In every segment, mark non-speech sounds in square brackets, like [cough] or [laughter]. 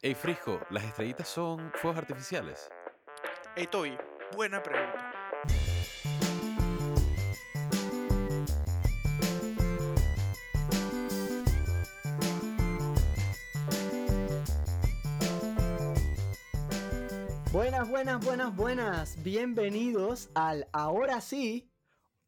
Ey, Frisco, ¿las estrellitas son fuegos artificiales? Hey, Toby, buena pregunta. Buenas, buenas, buenas, buenas. Bienvenidos al ahora sí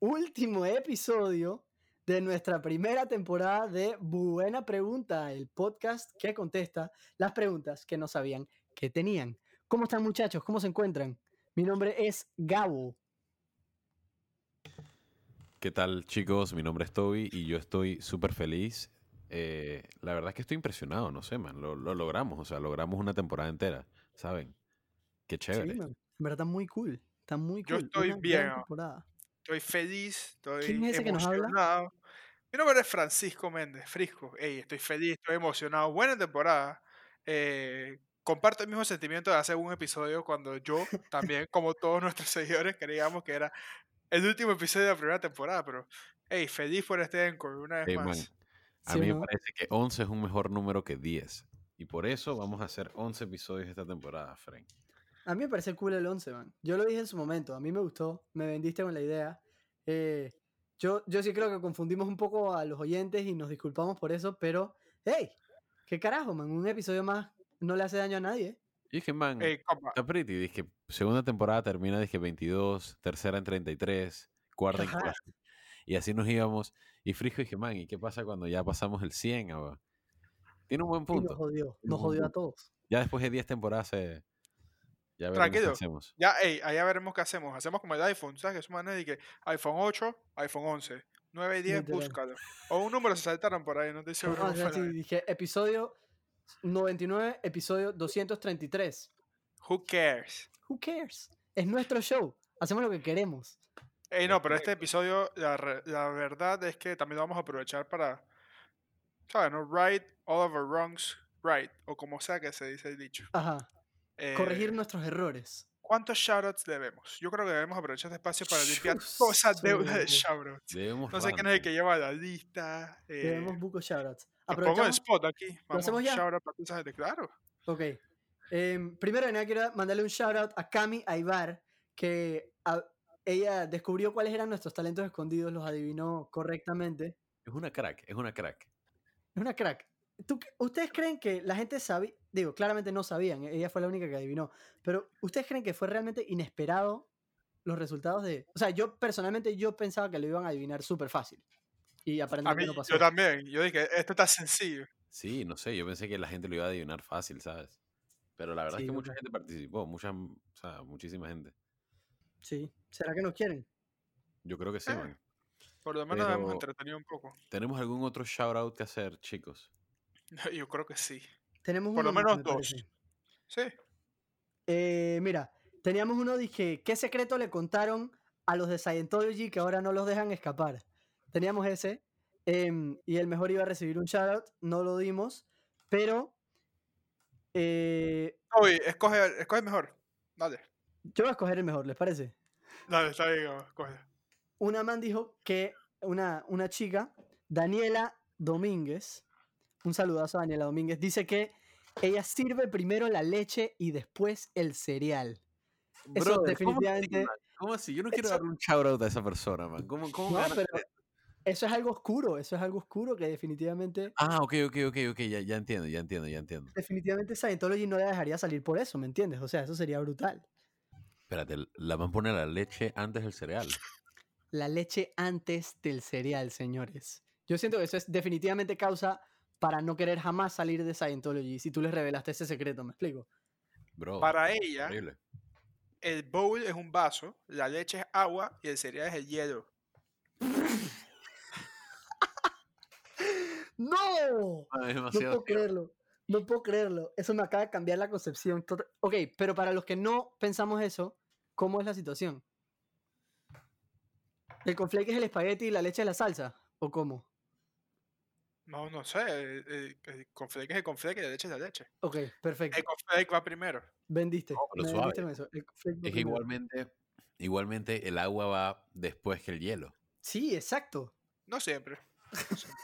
último episodio de nuestra primera temporada de Buena Pregunta, el podcast que contesta las preguntas que no sabían que tenían. ¿Cómo están muchachos? ¿Cómo se encuentran? Mi nombre es Gabo. ¿Qué tal chicos? Mi nombre es Toby y yo estoy súper feliz. Eh, la verdad es que estoy impresionado, no sé, man. Lo, lo logramos, o sea, logramos una temporada entera, ¿saben? Qué chévere. Sí, man. En verdad está muy cool. Está muy Yo cool. estoy Una gran bien. Estoy feliz, estoy ¿Quién es ese que nos habla? Mi nombre es Francisco Méndez, Frisco. Ey, estoy feliz, estoy emocionado. Buena temporada. Eh, comparto el mismo sentimiento de hacer un episodio cuando yo también, como todos nuestros [laughs] seguidores, creíamos que era el último episodio de la primera temporada, pero hey, feliz por este encore una vez Ey, man, más. a ¿Sí mí o me no? parece que 11 es un mejor número que 10. Y por eso vamos a hacer 11 episodios esta temporada, Frank. A mí me parece cool el 11, man. Yo lo dije en su momento, a mí me gustó, me vendiste con la idea. Eh, yo, yo sí creo que confundimos un poco a los oyentes y nos disculpamos por eso, pero, hey, qué carajo, man, un episodio más no le hace daño a nadie. Y dije, man, Ey, compa, está pretty. Dije, segunda temporada termina, dije, 22, tercera en 33, cuarta en Ajá. 4. Y así nos íbamos. Y Frisco dije, man, ¿y qué pasa cuando ya pasamos el 100? ah, va?" Tiene un buen Y nos punto. jodió, nos jodió a punto. todos. Ya después de 10 temporadas se... Ya Tranquilo. qué hacemos. ya, ey, allá veremos qué hacemos. Hacemos como el iPhone, ¿sabes? Que es manera de que iPhone 8, iPhone 11, 9 y 10, Literal. búscalo. O un número se saltaron por ahí, no estoy [laughs] seguro. Fue sí, dije, episodio 99, episodio 233. Who cares? Who cares? Es nuestro show, hacemos lo que queremos. Ey, no, pero este episodio, la, re- la verdad es que también lo vamos a aprovechar para, ¿sabes? No? Right all of our wrongs, right. O como sea que se dice el dicho. Ajá, Eh, corregir nuestros errores. ¿Cuántos shoutouts debemos? Yo creo que debemos aprovechar este espacio para limpiar [laughs] toda esa deuda de shoutouts. Debemos No sé quién es el que lleva la lista. Eh, Tenemos buco shoutouts. lo pongo Aprovechamos. spot aquí. Vamos, hacemos ya? shoutout para esa gente. Claro. Ok. Em, primero de nada quiero mandarle un shout out a Cami Aibar, que a- ella descubrió cuáles eran nuestros talentos escondidos, los adivinó correctamente. Es una crack, es una crack. Es una crack. ¿Tú ¿Ustedes creen que la gente sabía? Digo, claramente no sabían, ella fue la única que adivinó, pero ¿ustedes creen que fue realmente inesperado los resultados de... O sea, yo personalmente yo pensaba que lo iban a adivinar súper fácil. Y A aparentemente mí, no pasó. yo también. Yo dije, esto está sencillo. Sí, no sé, yo pensé que la gente lo iba a adivinar fácil, ¿sabes? Pero la verdad Sí, es que mucha gente participó, mucha, o sea, muchísima gente. Sí. ¿Será que nos quieren? Yo creo que sí, Eh. man. Por lo menos nos hemos Pero- entretenido un poco. ¿Tenemos algún otro shout out que hacer, chicos? [laughs] Yo creo que sí. Tenemos Por lo uno menos me dos. parece. Sí. Eh, mira, teníamos uno, dije, ¿qué secreto le contaron a los de Scientology que ahora no los dejan escapar? Teníamos ese, em, y el mejor iba a recibir un shoutout, no lo dimos, pero eh, Oye, escoge, escoge mejor. Dale. yo voy a escoger el mejor, ¿les parece? Dale, está bien, escoge. Una man dijo que una, una chica, Daniela Domínguez, un saludazo a Daniela Domínguez, dice que ella sirve primero la leche y después el cereal. Eso ¿cómo así, definitivamente- man? ¿Cómo así? Yo no quiero Eso- darle un shout out a esa persona, man. ¿Cómo, cómo No, ganas pero eso es algo oscuro, eso es algo oscuro que definitivamente, Ah, ok, ok, ok, ok, ya, ya entiendo, ya entiendo, ya entiendo. definitivamente Scientology no la dejaría salir por eso, ¿me entiendes? O sea, eso sería brutal. Espérate, la van a poner la leche antes del cereal. La leche antes del cereal, señores. Yo siento que eso es definitivamente causa para no querer jamás salir de Scientology si tú les revelaste ese secreto, ¿me explico? Bro, Para ella, horrible. el bowl es un vaso, la leche es agua y el cereal es el hielo. [laughs] ¡No! Ah, No puedo creerlo. No puedo creerlo. Eso me acaba de cambiar la concepción. tota- Ok, pero para los que no pensamos eso, ¿cómo es la situación? ¿El conflake es el espagueti y la leche es la salsa? ¿O cómo? No, no sé. El, el, el conflake es el conflake y la leche es la leche. Ok, perfecto. El conflake va primero. Vendiste. No, pero vendiste con eso. El conflake va Es que primero. igualmente, igualmente el agua va después que el hielo. Sí, exacto. No siempre. no siempre.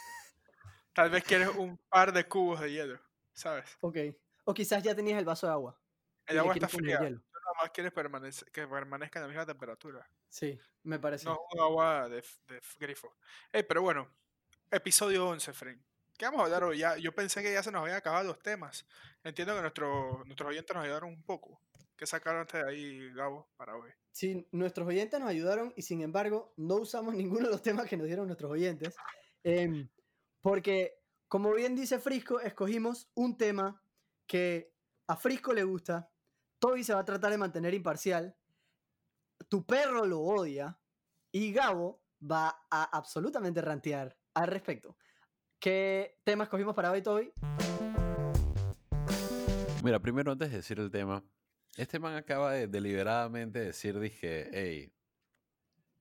Tal vez quieres un par de cubos de hielo, ¿sabes? Ok. O quizás ya tenías el vaso de agua. El agua está fría. hielo. Tú nada más quieres permanece- que permanezca en la misma temperatura. Sí, me parece. No es un agua de, de grifo. Ey, pero bueno, episodio 11, Fren. ¿Qué vamos a hablar hoy? Ya, yo pensé que ya se nos habían acabado los temas. Entiendo que nuestro, nuestros oyentes nos ayudaron un poco. ¿Qué sacaron antes de ahí, Gabo, para hoy? Sí, nuestros oyentes nos ayudaron y sin embargo no usamos [laughs] ninguno de los temas que nos dieron nuestros oyentes. em, porque, como bien dice Frisco, escogimos un tema que a Frisco le gusta, Toby se va a tratar de mantener imparcial, tu perro lo odia y Gabo va a absolutamente rantear al respecto. ¿Qué tema escogimos para hoy, Toby? Mira, primero antes de decir el tema, este man acaba de deliberadamente decir, dije, hey,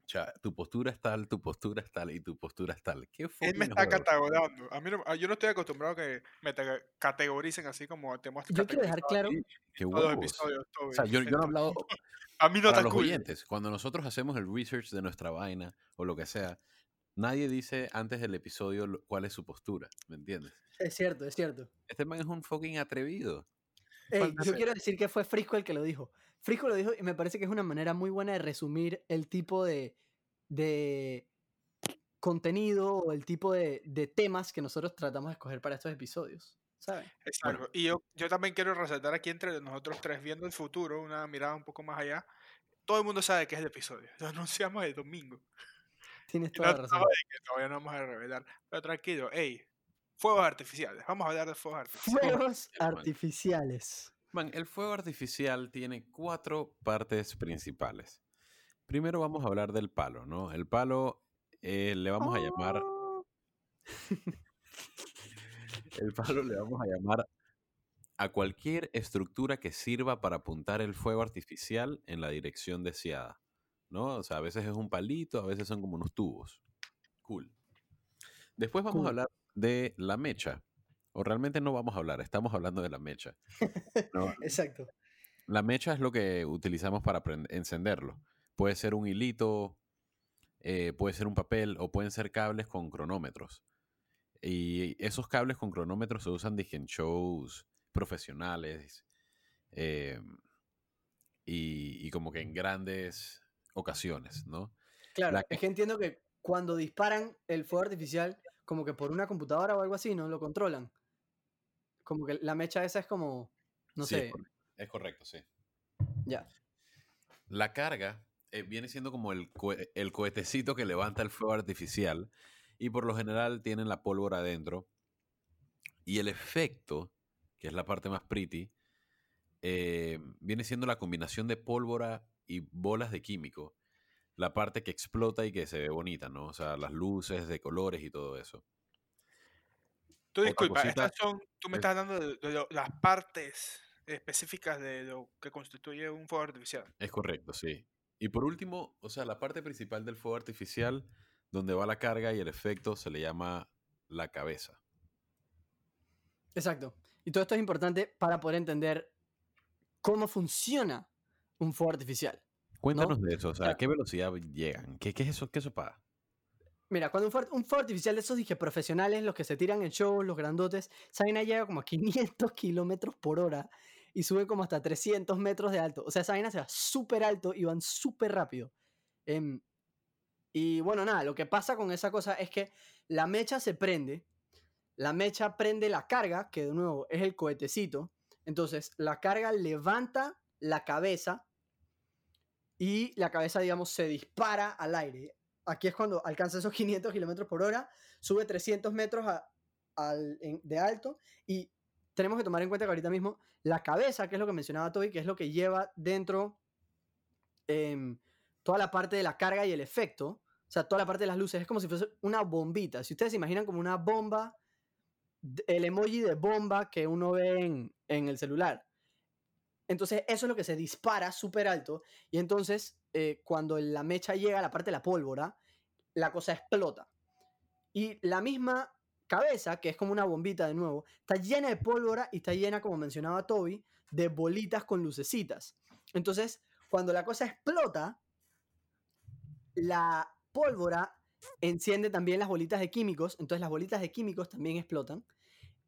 cha, tu postura es tal, tu postura es tal y tu postura es tal. ¿Qué fue? Él me está categorizando. A mí no- a- yo no estoy acostumbrado a que me te- categoricen así como te hemos Yo quiero dejar claro, los huevos. O sea, yo, yo no he hablado [laughs] a mí no para los cool. oyentes. Cuando nosotros hacemos el research de nuestra vaina o lo que sea, nadie dice antes del episodio lo- cuál es su postura, ¿me entiendes? es cierto, es cierto. Este man es un fucking atrevido. Ey, yo quiero decir que fue Frisco el que lo dijo. Frisco lo dijo y me parece que es una manera muy buena de resumir el tipo de, de contenido o el tipo de, de temas que nosotros tratamos de escoger para estos episodios. ¿Saben? Exacto. Y yo, yo también quiero resaltar aquí entre nosotros tres, viendo el futuro, una mirada un poco más allá. Todo el mundo sabe que es el episodio. [laughs] Lo anunciamos el domingo. Tienes toda no la razón. que todavía no vamos a revelar. Pero tranquilo, hey, fuegos artificiales. Vamos a hablar de fuegos artificiales. Fuegos artificiales. Man, el fuego artificial tiene cuatro partes principales. Primero vamos a hablar del palo, ¿no? El palo eh, le vamos a llamar, [laughs] el palo le vamos a llamar a cualquier estructura que sirva para apuntar el fuego artificial en la dirección deseada, ¿no? O sea, a veces es un palito, a veces son como unos tubos. Cool. Después vamos Cool. a hablar de la mecha. O realmente no vamos a hablar, estamos hablando de la mecha. ¿no? [laughs] Exacto. La mecha es lo que utilizamos para encenderlo. Puede ser un hilito, eh, puede ser un papel o pueden ser cables con cronómetros. Y esos cables con cronómetros se usan dije, en shows profesionales eh, y, y como que en grandes ocasiones, ¿no? Claro, La es que entiendo que cuando disparan el fuego artificial, como que por una computadora o algo así, ¿no? Lo controlan. Como que la mecha esa es como, no Sí, sé, Es correcto, es correcto, sí. ya. La carga eh, viene siendo como el, el cohetecito que levanta el fuego artificial y por lo general tienen la pólvora adentro. Y el efecto, que es la parte más pretty, eh, viene siendo la combinación de pólvora y bolas de químico. La parte que explota y que se ve bonita, ¿no? O sea, las luces de colores y todo eso. Tú disculpa, estas son, tú me es- estás hablando de, las partes específicas de lo que constituye un fuego artificial. Es correcto, sí. Y por último, o sea, la parte principal del fuego artificial, donde va la carga y el efecto, se le llama la cabeza. Exacto. Y todo esto es importante para poder entender cómo funciona un fuego artificial. Cuéntanos de eso, o sea, ¿a qué velocidad llegan? ¿Qué, qué es eso? ¿Qué eso para? Mira, cuando un fuego, un fuego artificial de esos dije profesionales, los que se tiran en shows, los grandotes, esa vaina llega como a 500 [laughs] kilómetros por hora y sube como hasta 300 metros de alto. O sea, esa vaina se va súper alto y van súper rápido. Em, y bueno, nada, lo que pasa con esa cosa es que la mecha se prende, la mecha prende la carga, que de nuevo es el cohetecito. Entonces, la carga levanta la cabeza y la cabeza, digamos, se dispara al aire. Aquí es cuando alcanza esos 500 kilómetros por hora, sube 300 metros a- al- en- de alto y tenemos que tomar en cuenta que ahorita mismo la cabeza, que es lo que mencionaba Toby, que es lo que lleva dentro em, toda la parte de la carga y el efecto, o sea, toda la parte de las luces, es como si fuese una bombita. Si ustedes se imaginan como una bomba, el emoji de bomba que uno ve en, en el celular. Entonces, eso es lo que se dispara súper alto. Y entonces, eh, cuando la mecha llega a la parte de la pólvora, la cosa explota. Y la misma cabeza, que es como una bombita de nuevo, está llena de pólvora y está llena, como mencionaba Toby, de bolitas con lucecitas. Entonces, cuando la cosa explota, la pólvora enciende también las bolitas de químicos, entonces las bolitas de químicos también explotan.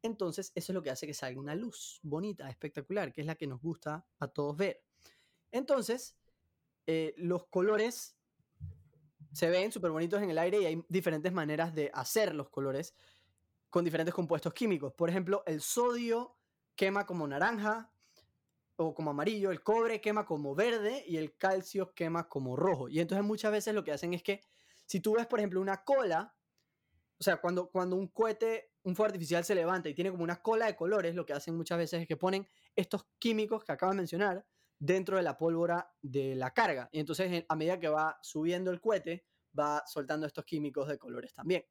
Entonces eso es lo que hace que salga una luz bonita, espectacular, que es la que nos gusta a todos ver. Entonces, eh, los colores se ven súper bonitos en el aire y hay diferentes maneras de hacer los colores con diferentes compuestos químicos. Por ejemplo, el sodio quema como naranja o como amarillo, el cobre quema como verde y el calcio quema como rojo. Y entonces muchas veces lo que hacen es que si tú ves, por ejemplo, una cola, o sea, cuando, cuando un cohete, un fuego artificial se levanta y tiene como una cola de colores, lo que hacen muchas veces es que ponen estos químicos que acabo de mencionar dentro de la pólvora de la carga. Y entonces a medida que va subiendo el cohete, va soltando estos químicos de colores también.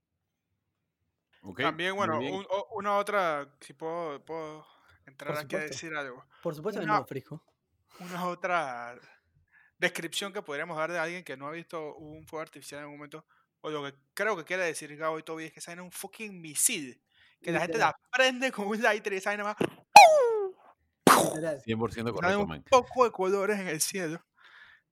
también, bueno, una otra, si puedo, puedo entrar aquí a decir algo. Por supuesto una, que no, Una otra descripción que podríamos dar de alguien que no ha visto un fuego artificial en un momento, o lo que creo que quiere decir Gabo y Toby es que sale un fucking misil, que la gente la prende con un lighter y sale nada más 100% correcto, un poco de colores en el cielo.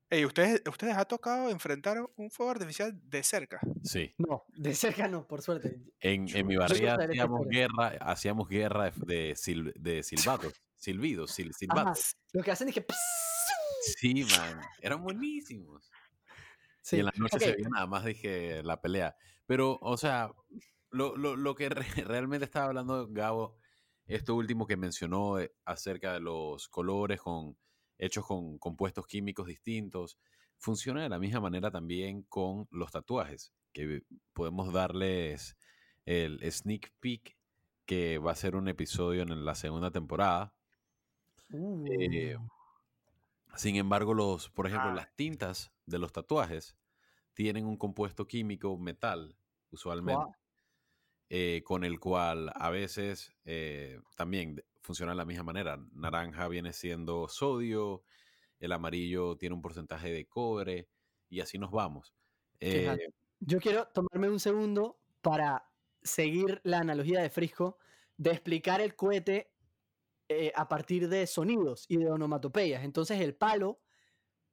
Ey, ¿ustedes, ¿Ustedes ha tocado enfrentar un fuego artificial de cerca? Sí. No, de cerca no, por suerte. En, en mi barriga hacíamos guerra, hacíamos guerra de, de silbatos, silbidos, silbatos. Lo que hacen es que... Sí, man, eran buenísimos. Sí. Y en la noche se veía nada más, dije, la pelea. Pero, o sea, lo, lo, lo que [laughs] realmente estaba hablando Gabo esto último que mencionó eh, acerca de los colores con, hechos con compuestos químicos distintos, funciona de la misma manera también con los tatuajes, que podemos darles el sneak peek, que va a ser un episodio en la segunda temporada. Eh, uh. sin embargo, los, por ejemplo, las tintas de los tatuajes tienen un compuesto químico metal, usualmente. Eh, con el cual a veces eh, también funciona de la misma manera. Naranja viene siendo sodio, el amarillo tiene un porcentaje de cobre y así nos vamos. Eh, Yo quiero tomarme un segundo para seguir la analogía de Frisco de explicar el cohete a partir de sonidos y de onomatopeyas. Entonces el palo,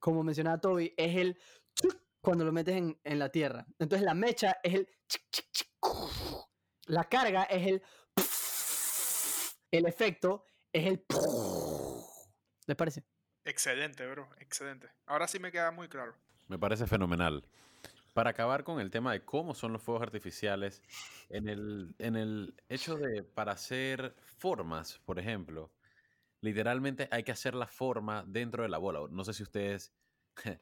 como mencionaba Toby, es el cuando lo metes en, en la tierra. Entonces la mecha es el la carga es el. [laughs] El efecto es el. [laughs] ¿Les parece? Excelente, bro. Excelente. Ahora sí me queda muy claro. Me parece fenomenal. Para acabar con el tema de cómo son los fuegos artificiales, en el, en el hecho de para hacer formas, por ejemplo, literalmente hay que hacer la forma dentro de la bola. No sé si ustedes. [laughs]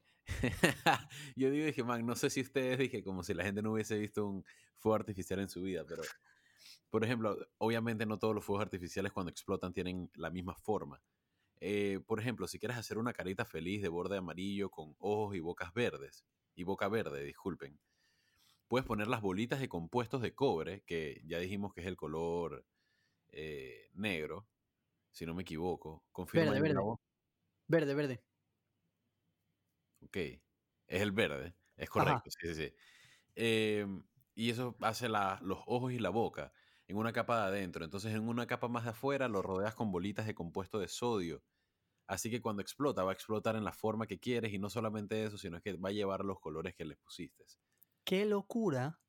Yo digo, dije, man, no sé si ustedes dije como si la gente no hubiese visto un fuego artificial en su vida, pero por ejemplo, obviamente no todos los fuegos artificiales cuando explotan tienen la misma forma. Eh, por ejemplo, si quieres hacer una carita feliz de borde amarillo con ojos y bocas verdes, y boca verde, disculpen, puedes poner las bolitas de compuestos de cobre, que ya dijimos que es el color eh, negro, si no me equivoco. verde, verde. Verde, verde. Ok, es el verde, es correcto, sí, sí, sí. Em, y eso hace los ojos y la boca en una capa de adentro. Entonces en una capa más de afuera lo rodeas con bolitas de compuesto de sodio. Así que cuando explota va a explotar en la forma que quieres y no solamente eso, sino que va a llevar los colores que le pusiste. ¡Qué locura!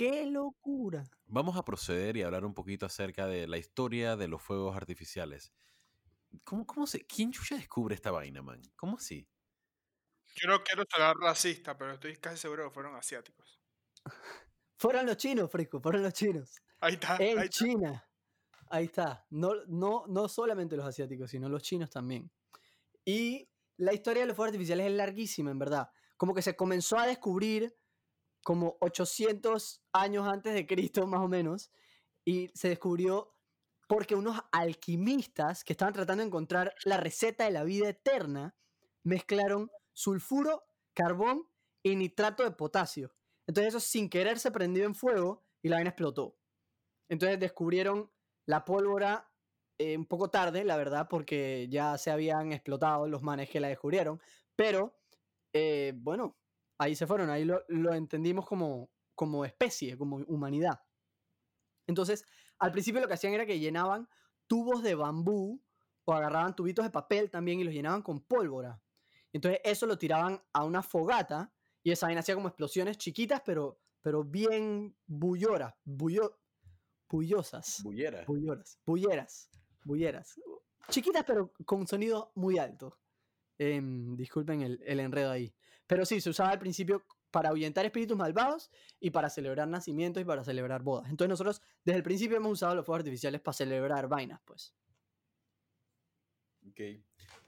¡Qué locura! Vamos a proceder y hablar un poquito acerca de la historia de los fuegos artificiales. ¿Cómo, cómo se, ¿Quién ya descubre esta vaina, man? ¿Cómo así? Yo no quiero ser racista, pero estoy casi seguro que fueron asiáticos. [laughs] fueron los chinos, Fresco, fueron los chinos. Ahí está. En China. Ahí está. No, no, no solamente los asiáticos, sino los chinos también. Y la historia de los fuegos artificiales es larguísima, en verdad. Como que se comenzó a descubrir como 800 años antes de Cristo, más o menos. Y se descubrió porque unos alquimistas que estaban tratando de encontrar la receta de la vida eterna mezclaron sulfuro, carbón y nitrato de potasio. Entonces eso sin querer se prendió en fuego y la vaina explotó. Entonces descubrieron la pólvora eh, un poco tarde, la verdad, porque ya se habían explotado los manes que la descubrieron. Pero, eh, bueno, ahí se fueron, ahí lo, entendimos como, como especie, como humanidad. Entonces, al principio lo que hacían era que llenaban tubos de bambú o agarraban tubitos de papel también y los llenaban con pólvora. Entonces eso lo tiraban a una fogata y esa vaina hacía como explosiones chiquitas, pero, pero bien bulloras, bullo, bullosas. Bullera. Bulloras, bulleras, bulleras. Chiquitas pero con sonido muy alto. Em, disculpen el, el enredo ahí. Pero sí, se usaba al principio para ahuyentar espíritus malvados y para celebrar nacimientos y para celebrar bodas. Entonces nosotros desde el principio hemos usado los fuegos artificiales para celebrar vainas, pues. Ok.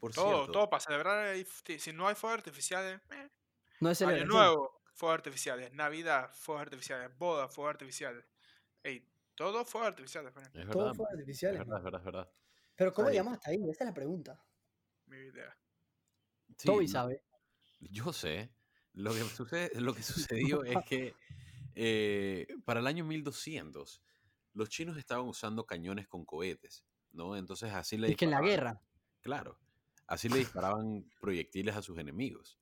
Por Todo, cierto, todo para celebrar. ahí, Si no hay fuegos artificiales, eh, No es Año. Nuevo, fuegos artificiales. Navidad, fuegos artificiales. Boda, fuegos artificiales. Ey, todo fuegos artificiales. pues, es Todo fuegos es artificiales. verdad, es verdad, es verdad. Pero ¿cómo Ahí. llegamos hasta ahí? Esa es la pregunta. Mi idea. Sí, Toby no- sabe. Yo sé. Lo que, sucede, lo que [laughs] sucedió es que eh, para el año 1200 los chinos estaban usando cañones con cohetes, ¿no? Entonces así le Es que en la guerra. Claro. Así le [laughs] disparaban proyectiles a sus enemigos.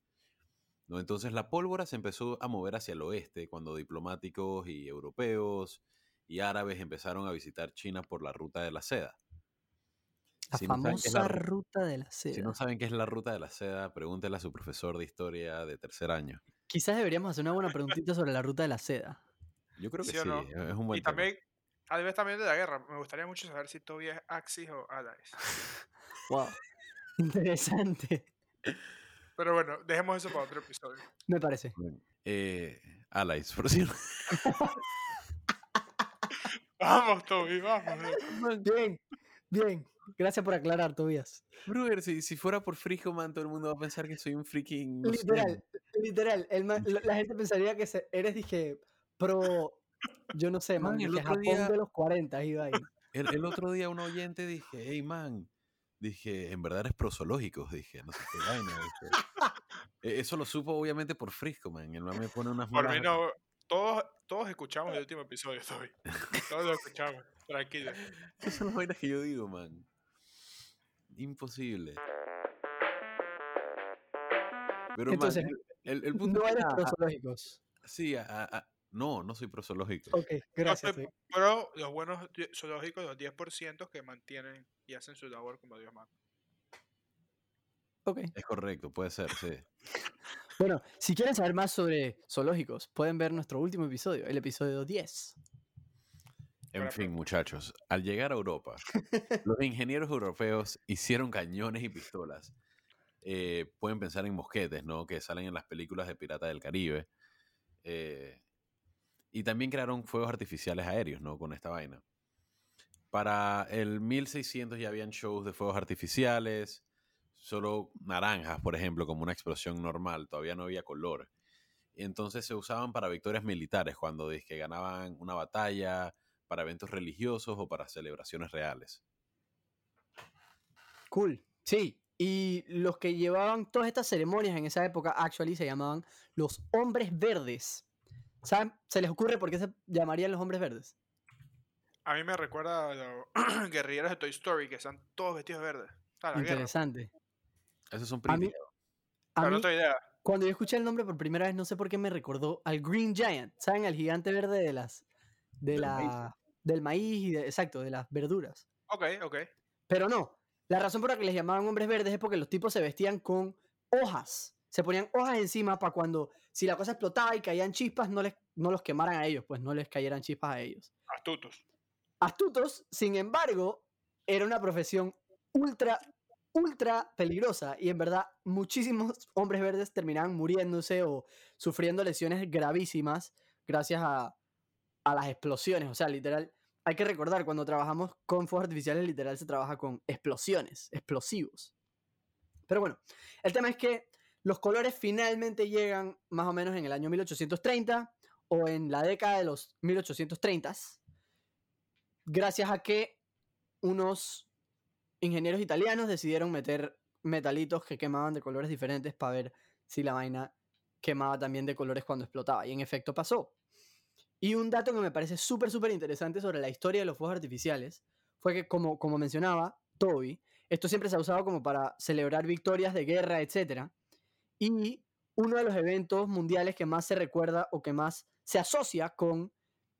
¿no? Entonces la pólvora se empezó a mover hacia el oeste cuando diplomáticos y europeos y árabes empezaron a visitar China por la ruta de la seda. La Si no famosa ru- ruta de la seda. Si no saben qué es la ruta de la seda, pregúntele a su profesor de historia de tercer año. Quizás deberíamos hacer una buena preguntita sobre la ruta de la seda. Yo creo que ¿Sí sí, o no? es un buen Y tema. también, tal vez también de la guerra. Me gustaría mucho saber si Toby es Axis o Allies. Wow. [laughs] Interesante. Pero bueno, dejemos eso para otro episodio. Me parece. Eh, Allies, por [laughs] cierto. Vamos, Toby, vamos. Bien, bien. Gracias por aclarar, Tobias. Brother, si, si fuera por Frijo Man, todo el mundo va a pensar que soy un freaking. Literal, literal. el ma- la la gente pensaría que se- eres, dije, pro, yo no sé, man, Man, el dije, otro Japón día- de los 40 y vaina. El, el otro día un oyente dije, hey man, dije, en verdad eres prosológicos, dije, no sé qué vaina. dije. E- Eso lo supo obviamente por Frisco, man. El man me pone unas Por mí no. Todos, todos escuchamos el último episodio, Toby. Todos lo escuchamos. Tranquilo. Esas son las vainas que yo digo, man. Imposible. Pero, Entonces, man, el, el- punto No eres nada, pro zoológicos. Sí, a- a- a- no, no soy prosológico. Ok, gracias. Pero los buenos zoológicos, los 10% que mantienen y hacen su labor como Dios manda. Ok. Es correcto, puede ser, sí. [laughs] Bueno, si quieren saber más sobre zoológicos, pueden ver nuestro último episodio, el episodio 10. En Para- fin, muchachos, al llegar a Europa, los [laughs] ingenieros europeos hicieron cañones y pistolas. Eh, pueden pensar en mosquetes, ¿no? Que salen en las películas de Pirata del Caribe. Eh, y también crearon fuegos artificiales aéreos, ¿no? Con esta vaina. Para el 1600 ya habían shows de fuegos artificiales, solo naranjas, por ejemplo, como una explosión normal, todavía no había color. Entonces se usaban para victorias militares, cuando que ganaban una batalla, para eventos religiosos o para celebraciones reales. Cool. Sí. Y los que llevaban todas estas ceremonias en esa época, actually, se llamaban los hombres verdes. ¿Saben? ¿Se les ocurre por qué se llamarían los hombres verdes? A mí me recuerda a los [clears throat] guerrilleros de Toy Story, que están todos vestidos de verde. A la guerra. Interesante. Esos son A mí- primitivos. A mí, otra idea. cuando yo escuché el nombre por primera vez, no sé por qué me recordó al Green Giant. ¿Saben? Al gigante verde de las. De la. Del maíz y de, exacto, de las verduras. Ok, ok. Pero no. La razón por la que les llamaban hombres verdes es porque los tipos se vestían con hojas. Se ponían hojas encima para cuando, si la cosa explotaba y caían chispas, no, les, no los quemaran a ellos, pues no les cayeran chispas a ellos. Astutos. Astutos, sin embargo, era una profesión ultra, ultra peligrosa y en verdad muchísimos hombres verdes terminaban muriéndose o sufriendo lesiones gravísimas gracias a, a las explosiones. O sea, literal, hay que recordar, cuando trabajamos con fuegos artificiales, literal se trabaja con explosiones, explosivos. Pero bueno, el tema es que los colores finalmente llegan más o menos en el año 1830 o en la década de los 1830s, gracias a que unos ingenieros italianos decidieron meter metalitos que quemaban de colores diferentes para ver si la vaina quemaba también de colores cuando explotaba. Y en efecto pasó. Y un dato que me parece súper, súper interesante sobre la historia de los fuegos artificiales fue que, como, como mencionaba Toby, esto siempre se ha usado como para celebrar victorias de guerra, etc. Y uno de los eventos mundiales que más se recuerda o que más se asocia con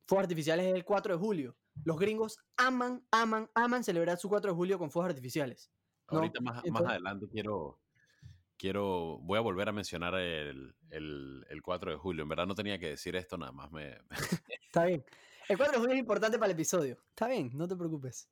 fuegos artificiales es el 4 de julio. Los gringos aman, aman, aman celebrar su 4 de julio con fuegos artificiales. ¿no? Ahorita más, más adelante quiero, quiero, voy a volver a mencionar el, el, el 4 de julio. En verdad no tenía que decir esto, nada más me... [laughs] Está bien. El 4 de julio es importante para el episodio. Está bien, no te preocupes.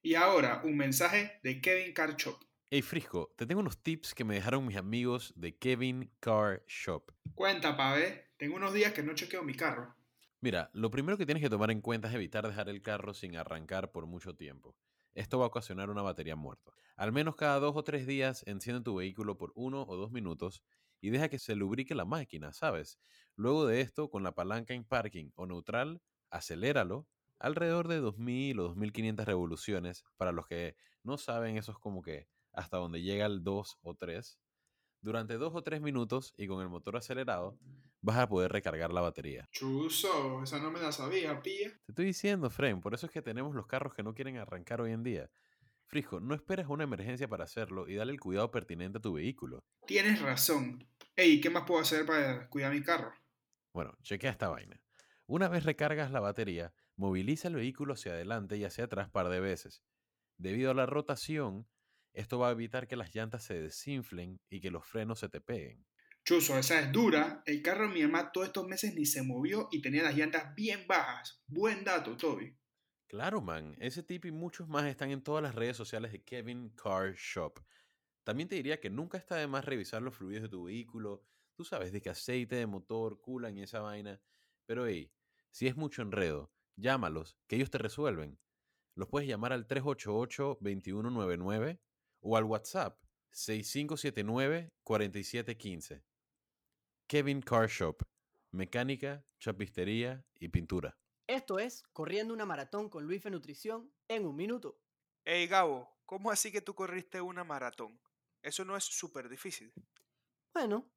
Y ahora, un mensaje de Kevin Carchop. Hey Frisco, te tengo unos tips que me dejaron mis amigos de Kevin Car Shop. Cuenta, pave. Tengo unos días que no chequeo mi carro. Mira, lo primero que tienes que tomar en cuenta es evitar dejar el carro sin arrancar por mucho tiempo. Esto va a ocasionar una batería muerta. Al menos cada dos o tres días enciende tu vehículo por uno o dos minutos y deja que se lubrique la máquina, ¿sabes? Luego de esto, con la palanca en parking o neutral, aceléralo alrededor de 2000 o 2500 revoluciones. Para los que no saben, eso es como que hasta donde llega el 2 o 3. Durante dos o tres minutos y con el motor acelerado, vas a poder recargar la batería. Chuso, esa no me la sabía, pilla. Te estoy diciendo, Frame, por eso es que tenemos los carros que no quieren arrancar hoy en día. Frisco, no esperes una emergencia para hacerlo y dale el cuidado pertinente a tu vehículo. Tienes razón. Ey, ¿qué más puedo hacer para cuidar mi carro? Bueno, chequea esta vaina. Una vez recargas la batería, moviliza el vehículo hacia adelante y hacia atrás par de veces. Debido a la rotación, esto va a evitar que las llantas se desinflen y que los frenos se te peguen. Chuso, esa es dura. El carro de mi mamá todos estos meses ni se movió y tenía las llantas bien bajas. Buen dato, Toby. Claro, man. Ese tip y muchos más están en todas las redes sociales de Kevin Car Shop. También te diría que nunca está de más revisar los fluidos de tu vehículo. Tú sabes, de que aceite de motor, culan y esa vaina. Pero hey, si es mucho enredo, llámalos, que ellos te resuelven. Los puedes llamar al 388-2199 o al WhatsApp 6579-4715. Kevin Car Shop. Mecánica, chapistería y pintura. Esto es Corriendo una maratón con Luis Nutrición en un minuto. Ey, Gabo, ¿cómo así que tú corriste una maratón? Eso no es súper difícil. Bueno,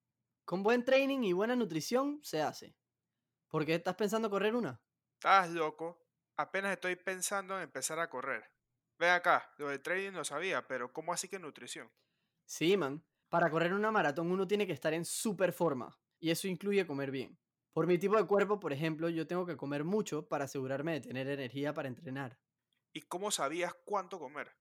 con buen training y buena nutrición se hace. ¿Por qué estás pensando correr una? Estás loco. Apenas estoy pensando en empezar a correr. Ve acá, lo del training lo sabía, pero ¿cómo así que nutrición? Sí, man. Para correr una maratón uno tiene que estar en super forma. Y eso incluye comer bien. Por mi tipo de cuerpo, por ejemplo, yo tengo que comer mucho para asegurarme de tener energía para entrenar. ¿Y cómo sabías cuánto comer?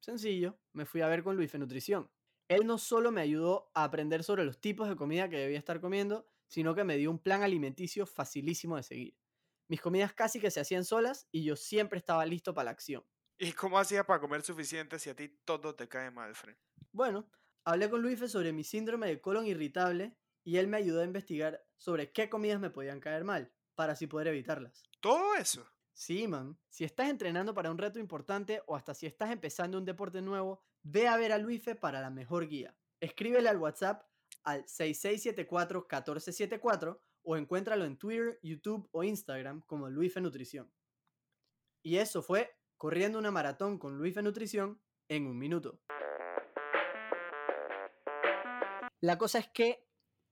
Sencillo, me fui a ver con Luis Nutrición. Él no solo me ayudó a aprender sobre los tipos de comida que debía estar comiendo, sino que me dio un plan alimenticio facilísimo de seguir. Mis comidas casi que se hacían solas y yo siempre estaba listo para la acción. ¿Y cómo hacías para comer suficiente si a ti todo te cae mal, Fred? Bueno, hablé con Luis sobre mi síndrome de colon irritable y él me ayudó a investigar sobre qué comidas me podían caer mal, para así poder evitarlas. ¿Todo eso? Sí, man. Si estás entrenando para un reto importante o hasta si estás empezando un deporte nuevo, ve a ver a Luife para la mejor guía. Escríbele al WhatsApp al 6674-1474 o encuéntralo en Twitter, YouTube o Instagram como Luife Nutrición. Y eso fue Corriendo una maratón con Luife Nutrición en un minuto. La cosa es que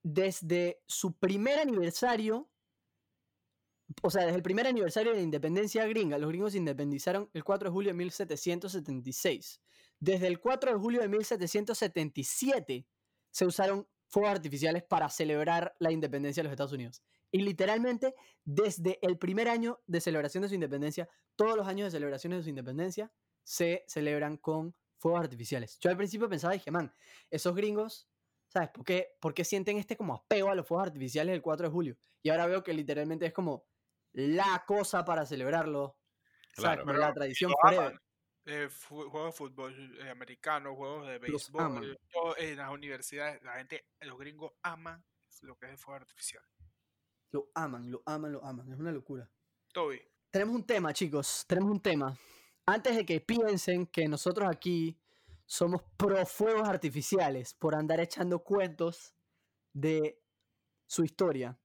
desde su primer aniversario, o sea, desde el primer aniversario de la independencia gringa, los gringos se independizaron el 4 de julio de 1776. Desde el 4 de julio de 1777 se usaron fuegos artificiales para celebrar la independencia de los Estados Unidos. Y literalmente, desde el primer año de celebración de su independencia, todos los años de celebraciones de su independencia se celebran con fuegos artificiales. Yo al principio pensaba, dije, man, esos gringos, ¿sabes? ¿Por qué, por qué sienten este como apego a los fuegos artificiales el 4 de julio? Y ahora veo que literalmente es como la cosa para celebrarlo. Claro. Como la tradición forever. Eh, juegos de fútbol eh, americano, juegos de béisbol, todo en las universidades, la gente, los gringos aman lo que es el fuego artificial. Lo aman, lo aman, lo aman. Es una locura. Toby, Tenemos un tema, chicos. Tenemos un tema. Antes de que piensen que nosotros aquí somos pro fuegos artificiales por andar echando cuentos de su historia,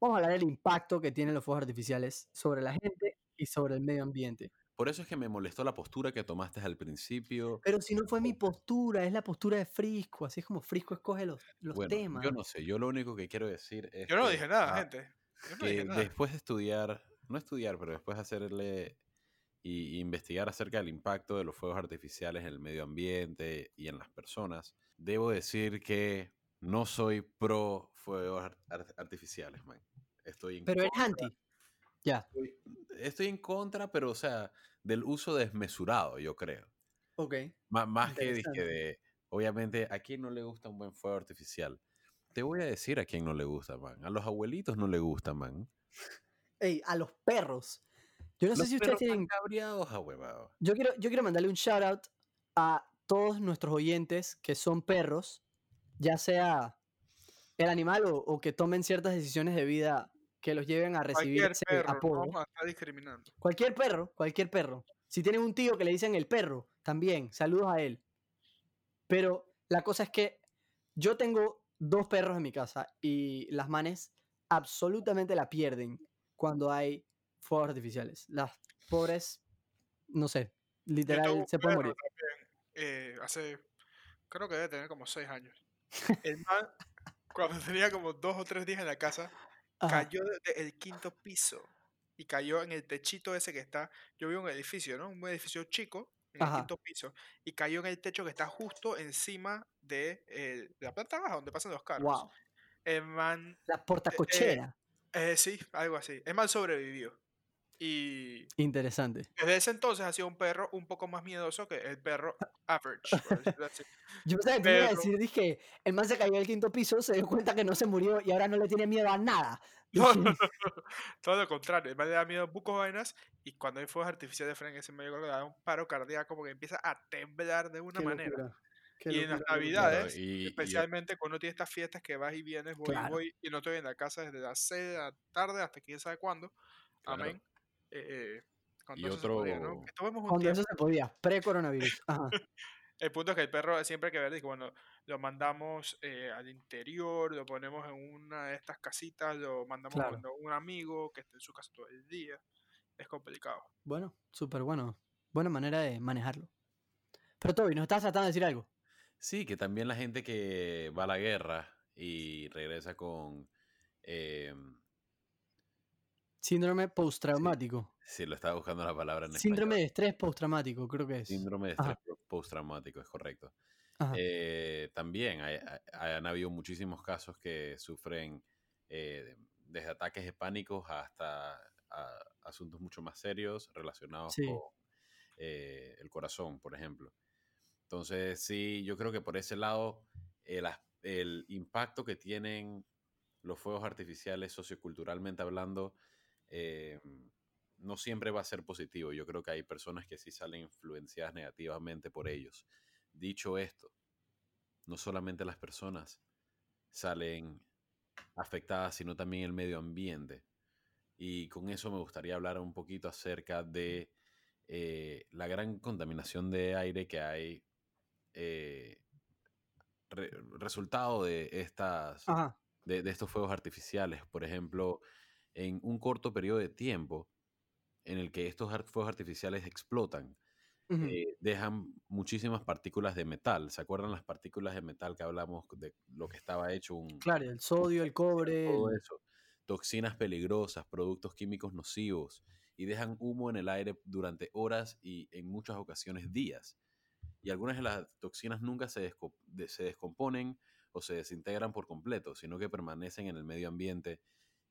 vamos a hablar del impacto que tienen los fuegos artificiales sobre la gente y sobre el medio ambiente. Por eso es que me molestó la postura que tomaste al principio. Pero si no fue mi postura, es la postura de Frisco. Así es como Frisco escoge los, los Bueno, temas. yo no sé, yo lo único que quiero decir es yo no que, dije nada, ah, gente. Yo no que dije nada. después de estudiar, no estudiar, pero después de hacerle y investigar acerca del impacto de los fuegos artificiales en el medio ambiente y en las personas, debo decir que no soy pro fuegos ar- ar- artificiales, man. Estoy en Pero eres anti. Ya, estoy en contra, pero o sea, del uso desmesurado, yo creo. ok. Má- más que de, obviamente, ¿a quién no le gusta un buen fuego artificial? te voy a decir a quién no le gusta, man. A los abuelitos no le gusta, man. Ey, a los perros. Yo no sé si ustedes tienen. cabreados. Yo quiero, yo quiero mandarle un shout out a todos nuestros oyentes que son perros, ya sea el animal o, o que tomen ciertas decisiones de vida que los lleven a recibir Cualquier perro, no apodo. a estar discriminando. Cualquier perro, cualquier perro. Si tienen un tío que le dicen el perro, también, saludos a él. Pero la cosa es que yo tengo dos perros en mi casa y las manes absolutamente la pierden cuando hay fuegos artificiales. Las pobres, no sé, literal se pueden morir. también, eh, hace, creo que debe tener como seis años. El man, cuando tenía como dos o tres días en la casa, Ajá, cayó desde el quinto piso y cayó en el techito ese que está, yo vivo en un edificio, ¿no? Un edificio chico, en el quinto piso, y cayó en el techo que está justo encima de, eh, de la planta baja donde pasan los carros. Wow. El man, La portacochera. eh, sí, algo así. El man sobrevivió. Y Interesante. desde ese entonces ha sido un perro un poco más miedoso que el perro average. por decirlo así. [laughs] Yo pensaba que tú me ibas a decir, dije, el man se cayó del quinto piso, se dio cuenta que no se murió y ahora no le tiene miedo a nada. [laughs] No, Dije, no, no, [laughs] todo lo contrario. El man le da miedo a bucos vainas y cuando hay fuegos artificiales de frente, ese medio le da un paro cardíaco porque empieza a temblar de una qué manera. locura, qué Y en las navidades, y- y- especialmente cuando uno tiene estas fiestas que vas y vienes, voy Claro. y voy, y no estoy en la casa desde las 6 de la tarde hasta quién sabe cuándo. Claro. Amén. Eh, cuando Y eso se podía, ¿no? otro- Cuando tiempo. eso se podía, pre-coronavirus. [laughs] El punto es que el perro siempre hay que ver, digo, bueno, lo mandamos eh, al interior, lo ponemos en una de estas casitas, lo mandamos Claro. con un amigo que esté en su casa todo el día. Es complicado. Bueno, súper bueno. Buena manera de manejarlo. Pero Toby, nos estás tratando de decir algo. Sí, que también la gente que va a la guerra y regresa con... eh, Síndrome postraumático. sí, lo estaba buscando la palabra en Síndrome español. de estrés postraumático, creo que es. Síndrome de estrés po- postraumático, es correcto. Eh, también hay- hay- han habido muchísimos casos que sufren eh, desde ataques de pánicos hasta a- asuntos mucho más serios relacionados Sí. con eh, el corazón, por ejemplo. Entonces, sí, yo creo que por ese lado, el, as- el impacto que tienen los fuegos artificiales socioculturalmente hablando, eh, no siempre va a ser positivo. Yo creo que hay personas que sí salen influenciadas negativamente por ellos. Dicho esto, no solamente las personas salen afectadas, sino también el medio ambiente. Y con eso me gustaría hablar un poquito acerca de eh, la gran contaminación de aire que hay eh, re- resultado de estas de estos fuegos artificiales. Por ejemplo, en un corto periodo de tiempo en el que estos fuegos artificiales explotan, eh, dejan muchísimas partículas de metal. ¿Se acuerdan las partículas de metal que hablamos de lo que estaba hecho un, Claro, el sodio, el cobre. todo eso? Toxinas peligrosas, productos químicos nocivos y dejan humo en el aire durante horas y en muchas ocasiones días. Y algunas de las toxinas nunca se descomponen o se desintegran por completo, sino que permanecen en el medio ambiente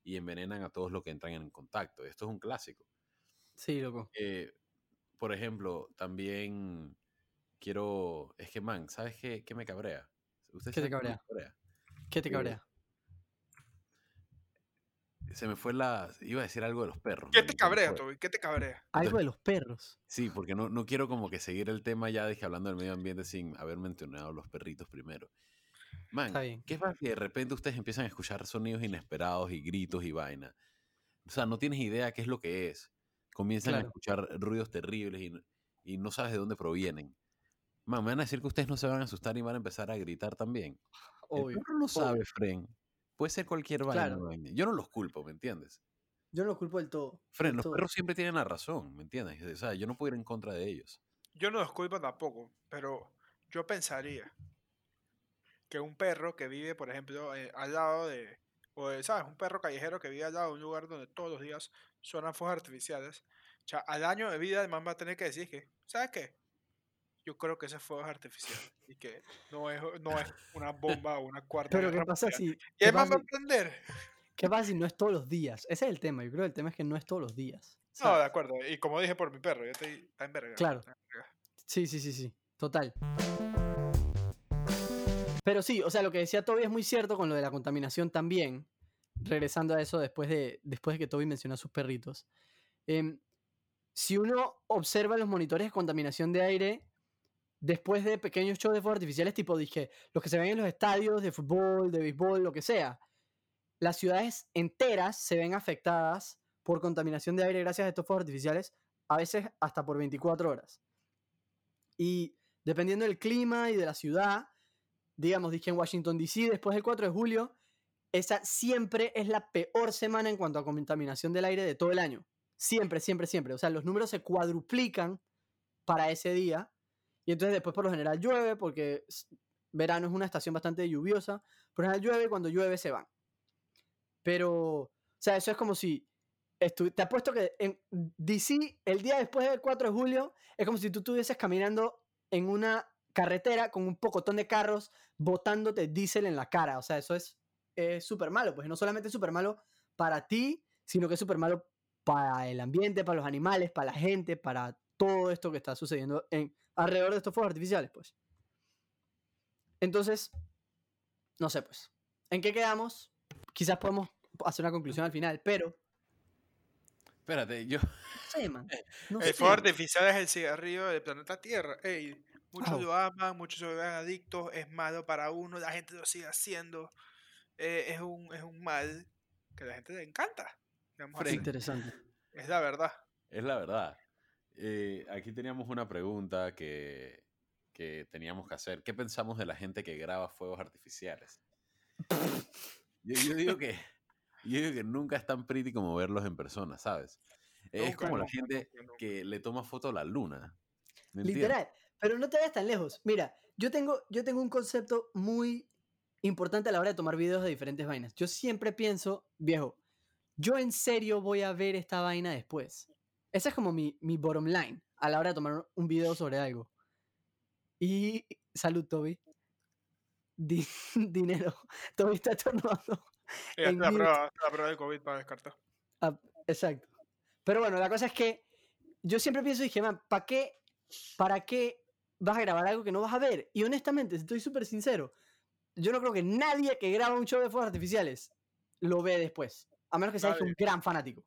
y envenenan a todos los que entran en contacto. Esto es un clásico. Sí, loco. Eh, por ejemplo, también quiero. Es que, man, ¿sabes qué, qué me cabrea? ¿Usted ¿Qué te cabrea? cabrea? ¿Qué te Eh, cabrea? Se me fue la. Iba a decir algo de los perros. ¿Qué te cabrea. Toby? ¿Qué te cabrea? Algo de los perros. Sí, porque no, no quiero como que seguir el tema ya, dije, hablando del medio ambiente sin haber mencionado los perritos primero. Man, Está bien. ¿qué pasa si de repente ustedes empiezan a escuchar sonidos inesperados y gritos y vaina? O sea, no tienes idea qué es lo que es. Comienzan a Claro. escuchar ruidos terribles y, y no sabes de dónde provienen. Man, me van a decir que ustedes no se van a asustar y van a empezar a gritar también. Obvio. El perro no sabe, Fren. Puede ser cualquier vaina. Claro. vaina. Yo no los culpo, ¿me entiendes? Yo no los culpo del todo. Fren, del los todo. perros siempre tienen la razón, ¿me entiendes? O sea, yo no puedo ir en contra de ellos. Yo no los culpo tampoco, pero yo pensaría que un perro que vive, por ejemplo, eh, al lado de, o de, ¿sabes? Un perro callejero que vive al lado de un lugar donde todos los días suenan fuegos artificiales, o sea, al año de vida el man va a tener que decir que, ¿sabes qué? Yo creo que ese fuego es artificial y que no es, no es una bomba o una [laughs] cuarta Pero ¿qué pasa si... Y ¿Qué el man va a aprender. qué pasa si no es todos los días? Ese es el tema. Yo creo que el tema es que no es todos los días. No, de ¿sabes? acuerdo. Y como dije por mi perro, yo estoy está en verga. Claro. está en verga. Sí, sí, sí, sí. Total. Pero sí, o sea, lo que decía Toby es muy cierto con lo de la contaminación también. Regresando a eso después de, después de que Toby mencionó a sus perritos. Em, si uno observa los monitores de contaminación de aire después de pequeños shows de fuegos artificiales, tipo dije, los que se ven en los estadios de fútbol, de béisbol, lo que sea, las ciudades enteras se ven afectadas por contaminación de aire gracias a estos fuegos artificiales, a veces hasta por 24 horas. Y dependiendo del clima y de la ciudad, digamos, dije en Washington, D.C., después del 4 de julio, esa siempre es la peor semana en cuanto a contaminación del aire de todo el año. Siempre, siempre, siempre. O sea, los números se cuadruplican para ese día. Y entonces después por lo general llueve, porque verano es una estación bastante lluviosa. Por lo general llueve, cuando llueve se van. Pero, o sea, eso es como si... Te apuesto que DC, el día después del 4 de julio, es como si tú estuvieses caminando en una carretera con un pocotón de carros botándote diésel en la cara. O sea, eso es súper malo. Pues no solamente es súper malo para ti, sino que es súper malo para el ambiente, para los animales, para la gente, para todo esto que está sucediendo en, alrededor de estos fuegos artificiales, pues. Entonces, no sé, pues. ¿En qué quedamos? Quizás podemos hacer una conclusión al final, pero. Espérate, yo. No sé, man. [laughs] No el sé. fuego artificial es el cigarrillo del planeta Tierra. Ey, muchos lo aman, muchos se ven adictos, es malo para uno, la gente lo sigue haciendo. eh, es, un, es un mal que a la gente le encanta. Es interesante. Es la verdad. Es la verdad. Eh, aquí teníamos una pregunta que, que teníamos que hacer. ¿Qué pensamos de la gente que graba fuegos artificiales? Yo, yo digo que yo digo que nunca es tan pretty como verlos en persona, ¿sabes? Es como la gente nunca, nunca. que le toma foto a la luna. ¿me entiendes? Pero no te vayas tan lejos. Mira, yo tengo, yo tengo un concepto muy importante a la hora de tomar videos de diferentes vainas. Yo siempre pienso, viejo, yo en serio voy a ver esta vaina después. Esa es como mi, mi bottom line a la hora de tomar un video sobre algo. Y salud, Toby. Di- [laughs] dinero. [laughs] Toby está En la prueba, la prueba de COVID para descartar. Ah, exacto. Pero bueno, la cosa es que yo siempre pienso, dije, man, ¿para qué, ¿para qué vas a grabar algo que no vas a ver? Y honestamente, estoy súper sincero, yo no creo que nadie que graba un show de fuegos artificiales lo ve después. A menos que seas un gran fanático.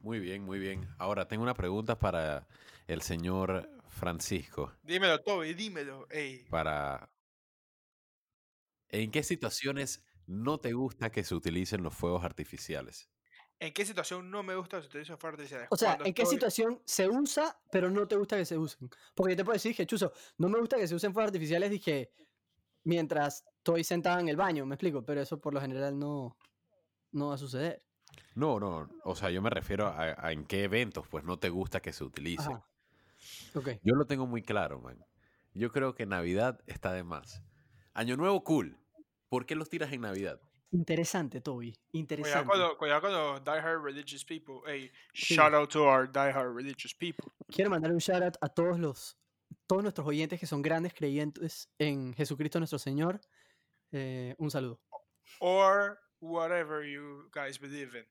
Muy bien, muy bien. Ahora tengo una pregunta para el señor Francisco. Dímelo, Toby, dímelo. Ey. Para. ¿En qué situaciones no te gusta que se utilicen los fuegos artificiales? ¿En qué situación no me gusta los utilizos fuegos artificiales? O sea, Cuando ¿en qué estoy- situación se usa, pero no te gusta que se usen? Porque yo te puedo decir, dije, Chuzo, no me gusta que se usen fuegos artificiales, dije, mientras estoy sentado en el baño, me explico, pero eso por lo general no, no va a suceder. No, no. O sea, yo me refiero a, a en qué eventos pues no te gusta que se utilicen. Ajá. Ok. Yo lo tengo muy claro, man. Yo creo que Navidad está de más. Año Nuevo, cool. ¿Por qué los tiras en Navidad? Interesante, Toby. Cuidado Interesante. con, los, cuidado con los diehard religious people. Ey, Sí. shout out to our diehard religious people. Quiero mandar un shout out a todos los todos nuestros oyentes que son grandes creyentes en Jesucristo nuestro Señor. Eh, un saludo. Or whatever you guys believe in.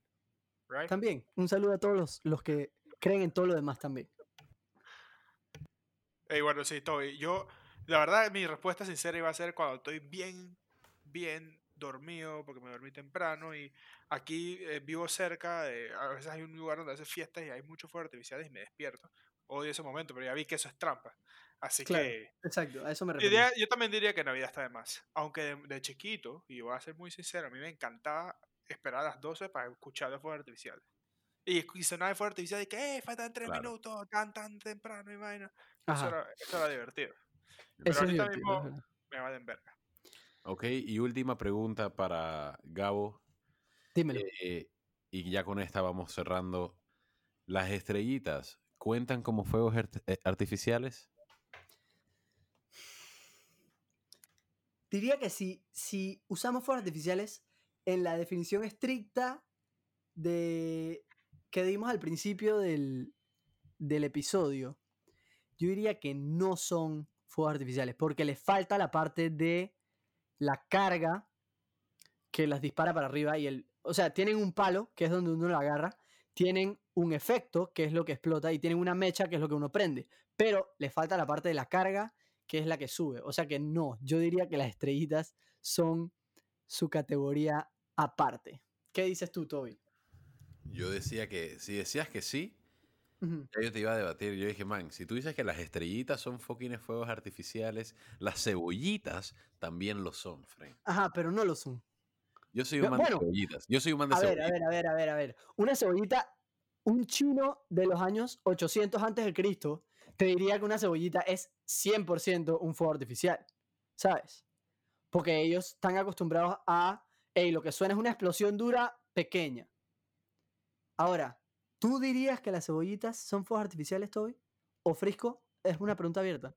Right? También, un saludo a todos los, los que creen en todo lo demás también. Ey, bueno, sí, Toby. Yo, la verdad, mi respuesta sincera iba a ser cuando estoy bien, bien dormido, porque me dormí temprano y aquí eh, vivo cerca, de, a veces hay un lugar donde hace fiestas y hay muchos fuegos artificiales y me despierto. Odio ese momento, pero ya vi que eso es trampa. Así Claro, que Exacto, a eso me refiero. yo también diría que Navidad está de más. Aunque de, de chiquito, y voy a ser muy sincero, a mí me encantaba esperar a las 12 para escuchar los fuegos artificiales. Y, y sonaba el fuego artificial y que, eh, faltan 3 Claro. minutos, tan, tan temprano y vaina. Eso era, eso era divertido. Pero eso es ahorita mismo me valen verga. Ok, y última pregunta para Gabo. Dímelo. eh, y ya con esta vamos cerrando. ¿Las estrellitas cuentan como fuegos art- eh, artificiales? Diría que si, si usamos fuegos artificiales en la definición estricta de que dimos al principio del, del episodio, yo diría que no son fuegos artificiales, porque les falta la parte de la carga que las dispara para arriba y el... O sea, tienen un palo, que es donde uno lo agarra, tienen un efecto, que es lo que explota, y tienen una mecha, que es lo que uno prende, pero les falta la parte de la carga, que es la que sube. O sea que no, yo diría que las estrellitas son su categoría aparte. ¿Qué dices tú, Toby? Yo decía que, si decías que sí, Ya yo te iba a debatir. Yo dije, man, si tú dices que las estrellitas son fucking fuegos artificiales, las cebollitas también lo son, Frank. Ajá, pero no lo son. Yo soy un man bueno, de cebollitas. Yo soy un man de A ver, a cebollitas. ver, a ver, a ver, a ver. Una cebollita, un chino de los años 800 antes de Cristo, te diría que una cebollita es 100% un fuego artificial, ¿sabes? Porque ellos están acostumbrados a, hey, lo que suena es una explosión dura pequeña. Ahora, ¿tú dirías que las cebollitas son fuegos artificiales, Toby? ¿O Frisco? Es una pregunta abierta.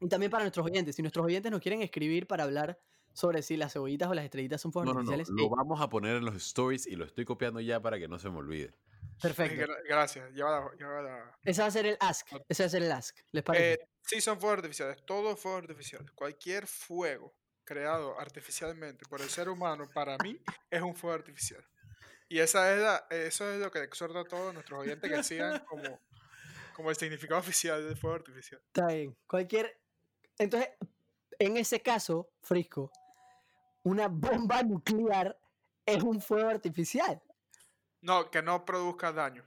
Y también para nuestros oyentes, si nuestros oyentes nos quieren escribir para hablar sobre si las cebollitas o las estrellitas son fuegos No, no, no. artificiales, Lo vamos a poner en los stories y lo estoy copiando ya para que no se me olvide. perfecto. Gra- Gracias. Lleva la- lleva la- Ese va a ser el ask. Ese va a ser el ask. ¿Les parece? Eh, sí, son fuegos artificiales. Todos fuegos artificiales. Cualquier fuego creado artificialmente por el ser humano, para mí, es un fuego artificial. Y esa es la- eso es lo que exhorta a todos nuestros oyentes que sigan [laughs] como, como el significado oficial del fuego artificial. Está bien. Cualquier. Entonces, en ese caso, Frisco, una bomba nuclear es un fuego artificial. No, que no produzca daño.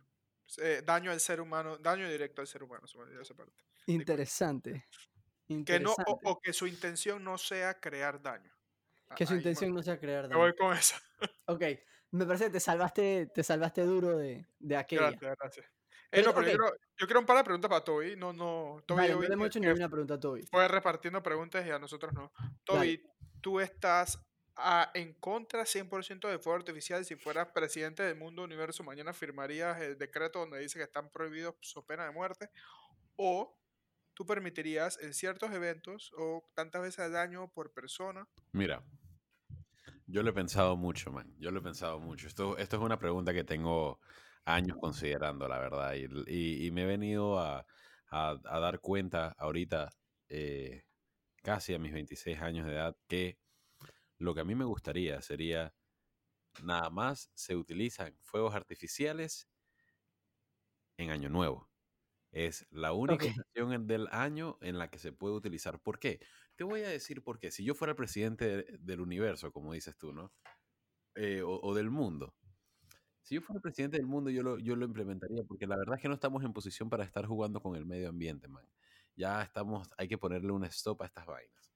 Eh, daño al ser humano, daño directo al ser humano. se me olvidó esa parte. Interesante. Que no, o, que su intención no sea crear daño. Ah, que su ahí me- intención no sea crear Me daño. voy con eso. Ok. Me parece que te salvaste, te salvaste duro de, de aquella. Gracias, gracias. Eh, no, pero yo, quiero, yo quiero un par de preguntas para Toby. No, no. Toby Vale, hoy no le hemos hecho ninguna pregunta a Toby. fue repartiendo preguntas y a nosotros no. Toby, ¿tú estás a- en contra 100% de fuego artificial? Si fueras presidente del mundo universo, mañana firmarías el decreto donde dice que están prohibidos so pena de muerte. ¿O tú permitirías en ciertos eventos o tantas veces al año por persona? Mira, yo lo he pensado mucho, man. Yo lo he pensado mucho. Esto, esto es una pregunta que tengo años considerando, la verdad. Y, y- y me he venido a, a- a dar cuenta ahorita, eh, casi a mis 26 años de edad, que lo que a mí me gustaría sería, nada más se utilizan fuegos artificiales en Año Nuevo. Es la única Ok. estación del año en la que se puede utilizar. ¿Por qué? Voy a decir por qué. Si yo fuera el presidente de- del universo, como dices tú, ¿no? Eh, o, o del mundo. Si yo fuera el presidente del mundo, yo lo, yo lo implementaría, porque la verdad es que no estamos en posición para estar jugando con el medio ambiente, man. Ya estamos, hay que ponerle un stop a estas vainas.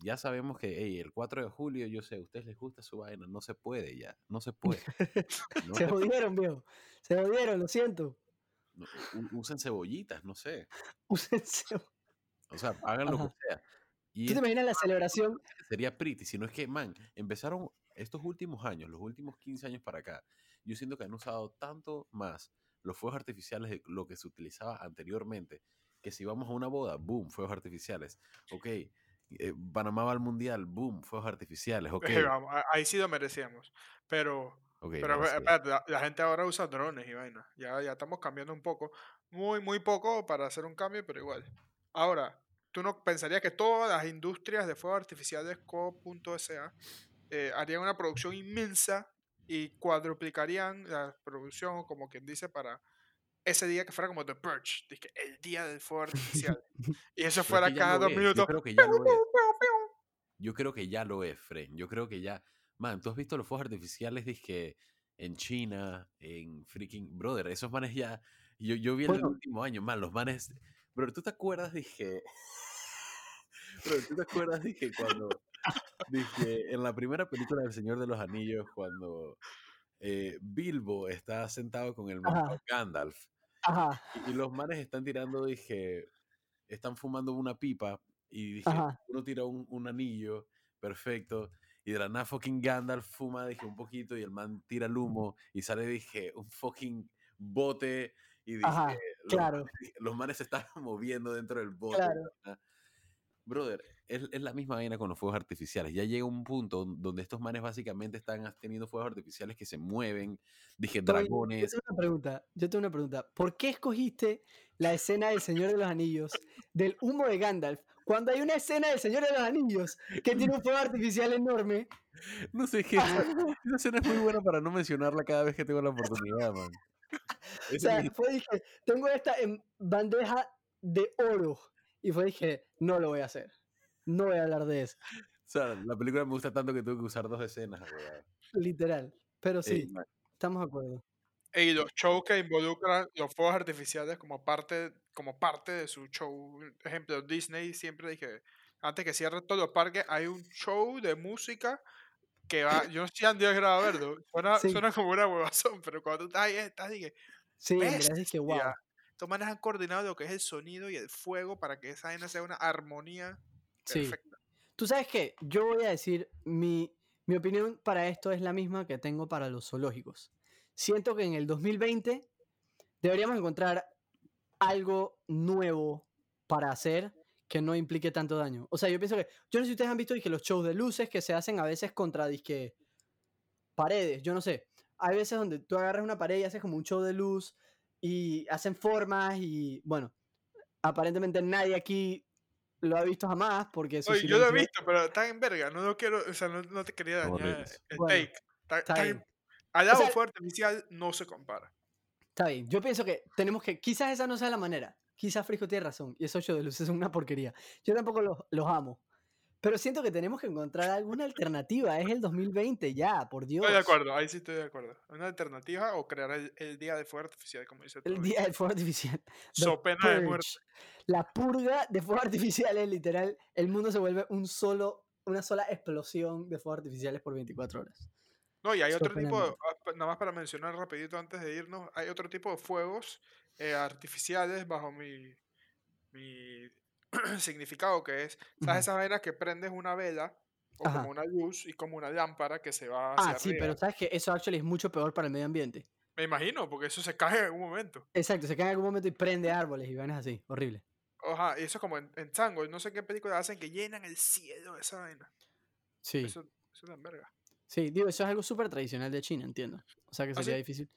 Ya sabemos que, hey, el 4 de julio, yo sé, a ustedes les gusta su vaina, no se puede ya, no se puede. [laughs] No Se se- jodieron, viejo. Se jodieron, lo siento. no, usen cebollitas, no sé. [laughs] Úsense. O sea, hagan lo que sea. Y ¿Tú te imaginas la celebración? sería pretty, sino es que, man, empezaron estos últimos años, los últimos 15 años para acá, yo siento que han usado tanto más los fuegos artificiales de lo que se utilizaba anteriormente, que si vamos a una boda, boom, fuegos artificiales. Ok, eh, Panamá va al mundial, boom, fuegos artificiales. Ok, Eh, [laughs] vamos, ahí sí lo merecíamos. Pero, ok, pero sí. espérate, la, la gente ahora usa drones y vaina. Ya, ya estamos cambiando un poco. Muy, muy poco para hacer un cambio, pero igual. Ahora, ¿tú no pensarías que todas las industrias de fuegos artificiales co.sa eh, harían una producción inmensa y cuadruplicarían la producción, como quien dice, para ese día que fuera como The Purge, dizque, el día del fuego artificial. [laughs] y eso fuera cada dos es, minutos. Yo creo que ya lo es. Yo creo que ya lo es, Fren. Yo creo que ya. Man, tú has visto los fuegos artificiales, dizque en China, en freaking. Brother, esos manes ya. Yo, yo vi en el Bueno. último año, man, los manes. Brother, ¿tú te acuerdas? Dije. Brother, ¿tú te acuerdas? Dije cuando. Dije en la primera película del Señor de los Anillos, cuando eh, Bilbo está sentado con el. Gandalf. Ajá, Y, y los manes están tirando, dije, están fumando una pipa y dije, Ajá. uno tira un, un anillo, perfecto, y de la nada fucking Gandalf fuma, dije, un poquito y el man tira el humo y sale, dije, un fucking bote y dije, Ajá, los, claro. manes, [laughs] los manes se están [laughs] moviendo dentro del bote. Claro. Brother, es, es la misma vaina con los fuegos artificiales. Ya llega un punto donde estos manes básicamente están teniendo fuegos artificiales que se mueven, dije, Yo dragones. tengo una pregunta. Yo tengo una pregunta. ¿Por qué escogiste la escena del Señor de los Anillos del humo de Gandalf cuando hay una escena del Señor de los Anillos que tiene un fuego artificial enorme? No sé, esa, esa escena es muy buena para no mencionarla cada vez que tengo la oportunidad, man. [laughs] O sea, fue dije, tengo esta en bandeja de oro. Y fue dije, no lo voy a hacer. No voy a hablar de eso. sea, la película me gusta tanto que tuve que usar dos escenas. Literal. Pero sí, ma- estamos de acuerdo. Y los shows que involucran los fuegos artificiales como parte, como parte de su show. Ejemplo, Disney siempre dije, antes que cierre todos los parques, hay un show de música que va, yo han llegado a verlo, suena, Sí. suena como una huevazón, pero cuando tú estás ahí, estás dije, Sí, en verdad es que wow. Estos han coordinado lo que es el sonido y el fuego para que esa vaina sea una armonía Sí. perfecta. Tú sabes que yo voy a decir, mi, mi opinión para esto es la misma que tengo para los zoológicos. Siento que en el 2020 deberíamos encontrar algo nuevo para hacer que no implique tanto daño. O sea, yo pienso que, yo no sé si ustedes han visto que los shows de luces que se hacen a veces contra disque paredes, yo no sé. Hay veces donde tú agarras una pared y haces como un show de luz y hacen formas y bueno, aparentemente nadie aquí lo ha visto jamás porque su Oye, yo lo he visto, pero está en verga, no lo quiero, o sea, no, no te quería dañar el Bueno, take. Está, está está bien. en- al lado sea- fuego artificial no se compara. Está bien, yo pienso que tenemos que, quizás esa no sea la manera, quizás Frisco tiene razón y esos shows de luces [laughs] son una porquería. Yo tampoco los, los amo, pero siento que tenemos que encontrar alguna alternativa, es el 2020 ya, por Dios. Estoy de acuerdo, ahí sí estoy de acuerdo. Una alternativa o crear el, el día de fuego artificial, como dice El día del fuego artificial. [laughs] So pena de muerte. La purga de fuegos artificiales, literal, el mundo se vuelve un solo, una sola explosión de fuegos artificiales por 24 horas. No, y hay otro tipo, ah, nada más para mencionar rapidito antes de irnos, hay otro tipo de fuegos eh, artificiales bajo mi, mi [clears throat] significado, que es. ¿sabes esas vainas que prendes una vela o Ajá. como una luz y como una lámpara que se va hacia Ah, sí, arriba? pero sabes que eso actually es mucho peor para el medio ambiente. Me imagino, porque eso se cae en algún momento. Exacto, se cae en algún momento y prende árboles y vainas así, horrible. Ajá, y eso es como en, en Tango, no sé qué película hacen que llenan el cielo de esa vaina. Sí. Eso, eso es en verga. Sí, digo, eso es algo súper tradicional de China, entiendo. O sea que ¿Ah, sería sí? difícil.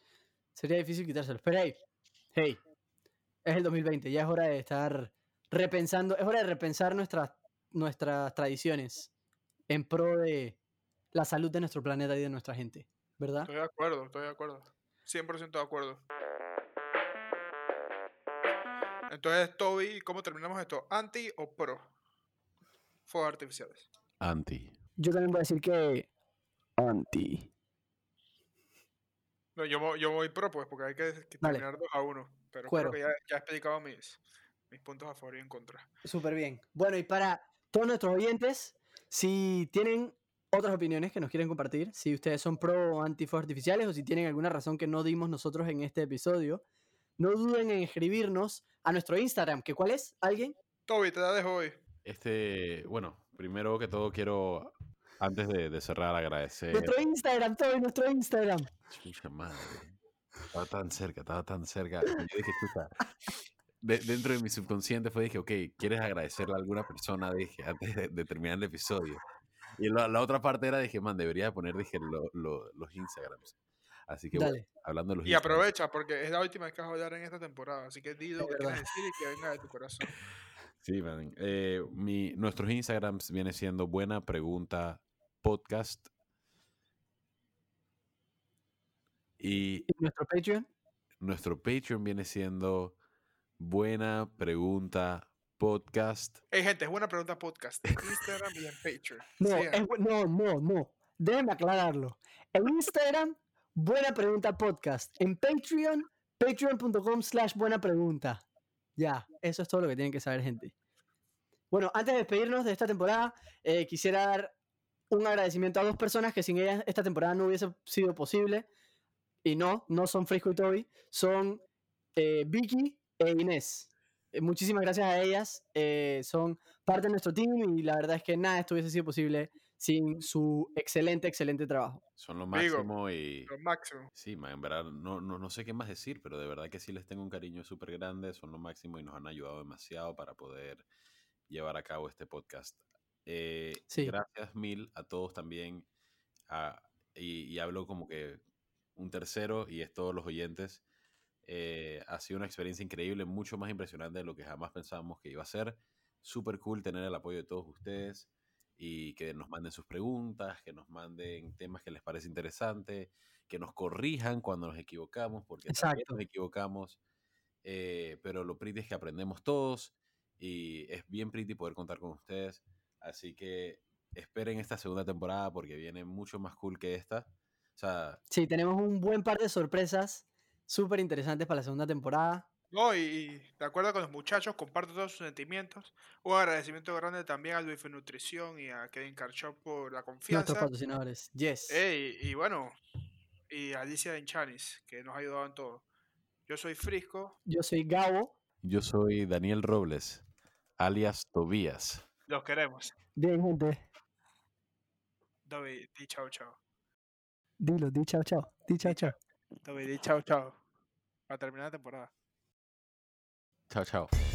Sería difícil quitárselo. Pero hey, hey, es el 2020, ya es hora de estar repensando, es hora de repensar nuestras, nuestras tradiciones en pro de la salud de nuestro planeta y de nuestra gente, ¿verdad? Estoy de acuerdo, estoy de acuerdo. 100% de acuerdo. Entonces, Toby, ¿cómo terminamos esto? ¿Anti o pro? Fuegos artificiales. Anti. Yo también voy a decir que anti. No, yo, yo voy pro, pues, porque hay que, que Dale. terminar 2 a 1. Pero Cuero. creo que ya, ya he explicado mis, mis puntos a favor y en contra. Súper bien. Bueno, y para todos nuestros oyentes, si tienen otras opiniones que nos quieren compartir, si ustedes son pro o anti fuegos artificiales o si tienen alguna razón que no dimos nosotros en este episodio, no duden en escribirnos a nuestro Instagram, que cuál es, ¿alguien? Toby, te la dejo hoy. Este, bueno, primero que todo quiero, antes de, de cerrar, agradecer. Nuestro Instagram, todo nuestro Instagram. Chucha madre. Estaba tan cerca, estaba tan cerca. y Yo dije, chucha. de- dentro de mi subconsciente fue, dije, ok, ¿quieres agradecerle a alguna persona? Dije, antes de, de terminar el episodio. Y la, la otra parte era, dije, man, debería poner, dije, lo- lo- los Instagrams. Así que, bueno, hablando de los Y Instagrams, aprovecha, porque es la última vez que vas a hablar en esta temporada. Así que di lo que quieras decir y que venga de tu corazón. Sí, man. Eh, mi, nuestros Instagrams viene siendo Buena Pregunta Podcast. Y ¿Y nuestro Patreon? nuestro Patreon viene siendo Buena Pregunta Podcast. Hey, gente, es buena pregunta podcast. En [laughs] Instagram y en Patreon. No, es no, no, no. Déjenme aclararlo. En Instagram, Buena Pregunta Podcast. En Patreon, patreon.com slash Buena Pregunta. Ya, eso es todo lo que tienen que saber, gente. Bueno, antes de despedirnos de esta temporada, eh, quisiera dar un agradecimiento a dos personas que sin ellas esta temporada no hubiese sido posible. Y no, no son Frisco y Toby, son eh, Vicky e Inés. Eh, muchísimas gracias a ellas. eh, son parte de nuestro team y la verdad es que nada de esto hubiese sido posible sin su excelente, excelente trabajo. Son lo Digo, máximo y... Lo máximo. Sí, man, en verdad no, no, no sé qué más decir, pero de verdad que sí les tengo un cariño súper grande, son lo máximo y nos han ayudado demasiado para poder llevar a cabo este podcast. Eh, Sí. Gracias mil a todos también, a- y, y hablo como que un tercero y es todos los oyentes. Eh, ha sido una experiencia increíble, mucho más impresionante de lo que jamás pensábamos que iba a ser. Súper cool tener el apoyo de todos ustedes y que nos manden sus preguntas, que nos manden temas que les parece interesante, que nos corrijan cuando nos equivocamos, porque también Exacto. nos equivocamos. eh, pero lo pretty es que aprendemos todos y es bien pretty poder contar con ustedes. Así que esperen esta segunda temporada porque viene mucho más cool que esta. O sea, Sí, tenemos un buen par de sorpresas súper interesantes para la segunda temporada. No, y, y de acuerdo con los muchachos, comparto todos sus sentimientos. Un agradecimiento grande también a Luis Nutrición y a Kevin Karchop por la Nuestros confianza. patrocinadores. Yes. Ey, y bueno, y a Alicia Enchanis, que nos ha ayudado en todo. Yo soy Frisco, Yo soy Gabo. yo soy Daniel Robles, alias Tobías. Los queremos. Bien, gente. Dobby, di chao, chao. Dilo, di chao, chao. Di chao, chao. Dobby, di chao, chao. Para terminar la temporada. Chao, chao.